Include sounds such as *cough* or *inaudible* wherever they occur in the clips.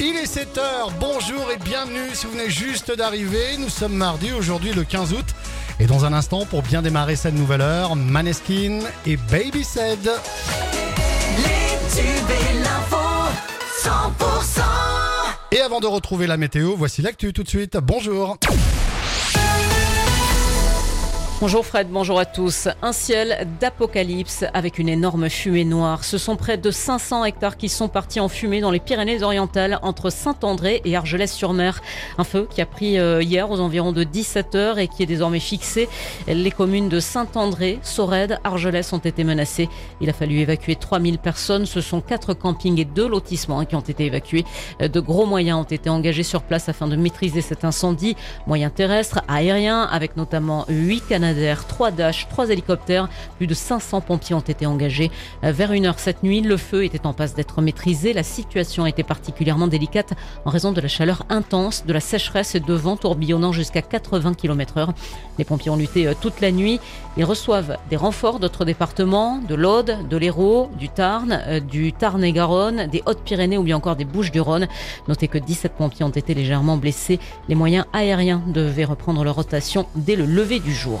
Il est 7h, bonjour et bienvenue si vous venez juste d'arriver. Nous sommes mardi, aujourd'hui le 15 août. Et dans un instant, pour bien démarrer cette nouvelle heure, Maneskin et Baby Said. Les tubes et l'info, 100%. Et avant de retrouver la météo, voici l'actu tout de suite. Bonjour. Bonjour Fred, bonjour à tous. Un ciel d'apocalypse avec une énorme fumée noire. Ce sont près de 500 hectares qui sont partis en fumée dans les Pyrénées-Orientales entre Saint-André et Argelès-sur-Mer. Un feu qui a pris euh, hier aux environs de 17 heures et qui est désormais fixé. Les communes de Saint-André, Sorède, Argelès ont été menacées. Il a fallu évacuer 3000 personnes. Ce sont quatre campings et deux lotissements qui ont été évacués. De gros moyens ont été engagés sur place afin de maîtriser cet incendie. Moyens terrestres, aériens, avec notamment 8 Canadiens 3 Dash, 3 hélicoptères. Plus de 500 pompiers ont été engagés. Euh, vers une heure cette nuit, le feu était en passe d'être maîtrisé. La situation était particulièrement délicate en raison de la chaleur intense, de la sécheresse et de vents tourbillonnant jusqu'à 80 km heure. Les pompiers ont lutté euh, toute la nuit. Ils reçoivent des renforts d'autres départements, de l'Aude, de l'Hérault, du Tarn, euh, du Tarn-et-Garonne, des Hautes-Pyrénées ou bien encore des Bouches-du-Rhône. Notez que 17 pompiers ont été légèrement blessés. Les moyens aériens devaient reprendre leur rotation dès le lever du jour.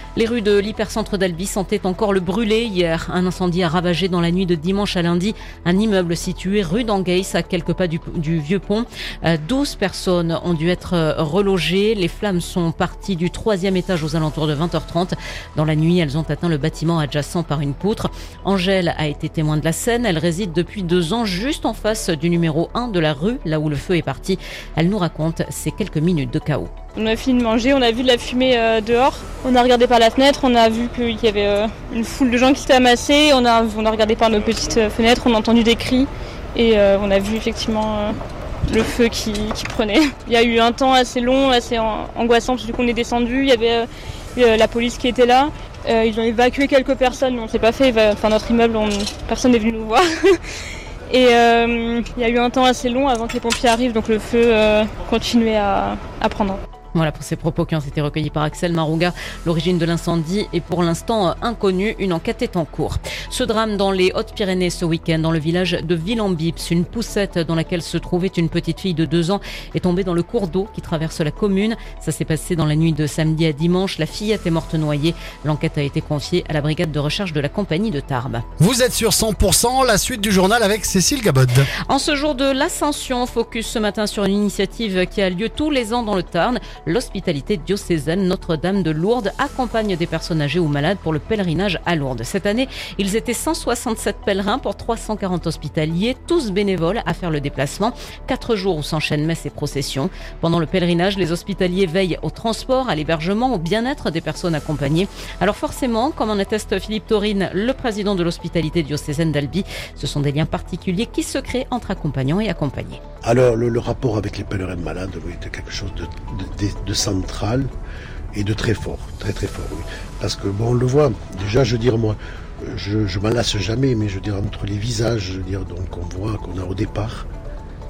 Les rues de l'hypercentre d'Albi sentaient encore le brûler hier. Un incendie a ravagé dans la nuit de dimanche à lundi un immeuble situé rue d'Angueis à quelques pas du, vieux pont. 12 euh, personnes ont dû être euh, relogées. Les flammes sont parties du troisième étage aux alentours de 20h30. Dans la nuit, elles ont atteint le bâtiment adjacent par une poutre. Angèle a été témoin de la scène. Elle réside depuis deux ans juste en face du numéro 1 de la rue, là où le feu est parti. Elle nous raconte ces quelques minutes de chaos. On a fini de manger, on a vu de la fumée euh, dehors. On a regardé par fenêtre, on a vu qu'il y avait euh, une foule de gens qui amassés. On a, on a regardé par nos petites euh, fenêtres, on a entendu des cris et on a vu effectivement le feu qui, prenait. *laughs* Il y a eu un temps assez long, assez angoissant parce qu'on est descendu. Il y avait la police qui était là. ils ont évacué quelques personnes, mais on ne s'est pas fait. Enfin, notre immeuble, personne n'est venu nous voir. *laughs* Et il y a eu un temps assez long avant que les pompiers arrivent, donc le feu continuait à prendre. Voilà pour ces propos qui ont été recueillis par Axel Marouga. L'origine de l'incendie est pour l'instant euh, inconnue. Une enquête est en cours. Ce drame dans les Hautes-Pyrénées ce week-end, dans le village de Villambips, une poussette dans laquelle se trouvait une petite fille de deux ans est tombée dans le cours d'eau qui traverse la commune. Ça s'est passé dans la nuit de samedi à dimanche. La fillette est morte noyée. L'enquête a été confiée à la brigade de recherche de la compagnie de Tarbes. Vous êtes sur 100%, la suite du journal avec Cécile Gabod. En ce jour de l'Ascension, focus ce matin sur une initiative qui a lieu tous les ans dans le Tarn l'hospitalité diocésaine Notre-Dame de Lourdes accompagne des personnes âgées ou malades pour le pèlerinage à Lourdes. Cette année, ils étaient 167 pèlerins pour 340 hospitaliers, tous bénévoles à faire le déplacement. Quatre jours où s'enchaînent messes et processions. Pendant le pèlerinage, les hospitaliers veillent au transport, à l'hébergement, au bien-être des personnes accompagnées. Alors forcément, comme en atteste Philippe Taurine, le président de l'hospitalité diocésaine d'Albi, ce sont des liens particuliers qui se créent entre accompagnants et accompagnés. Alors le, rapport avec les pèlerins malades, oui, c'est quelque chose de, de, central et de très fort, très très fort. Parce que bon, on le voit. Déjà, je veux dire moi, je, je m'en lasse jamais, mais je veux dire entre les visages, je veux donc on voit qu'on a au départ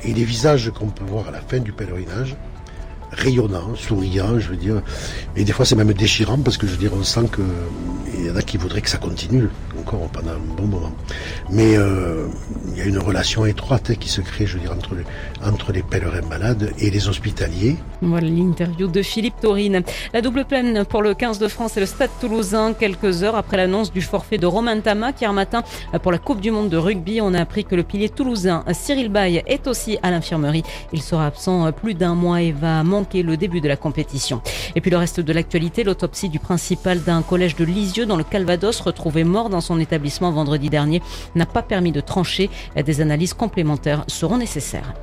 et les visages qu'on peut voir à la fin du pèlerinage, rayonnant, souriant, je veux dire. Et des fois, c'est même déchirant parce que je veux dire, on sent qu'il y en a qui voudraient que ça continue encore pendant un bon moment. Mais euh, il y a une relation étroite hein, qui se crée, je veux dire, entre les, entre les pèlerins malades et les hospitaliers. Voilà l'interview de Philippe Taurine. La double peine pour le 15 de France et le Stade toulousain, quelques heures après l'annonce du forfait de Romain Tamac hier matin pour la Coupe du Monde de rugby. On a appris que le pilier toulousain Cyril Bay est aussi à l'infirmerie. Il sera absent plus d'un mois et va manquer le début de la compétition. Et puis le reste de l'actualité, l'autopsie du principal d'un collège de Lisieux dans le Calvados retrouvé mort dans son établissement vendredi dernier n'a pas permis de trancher. Des analyses complémentaires seront nécessaires.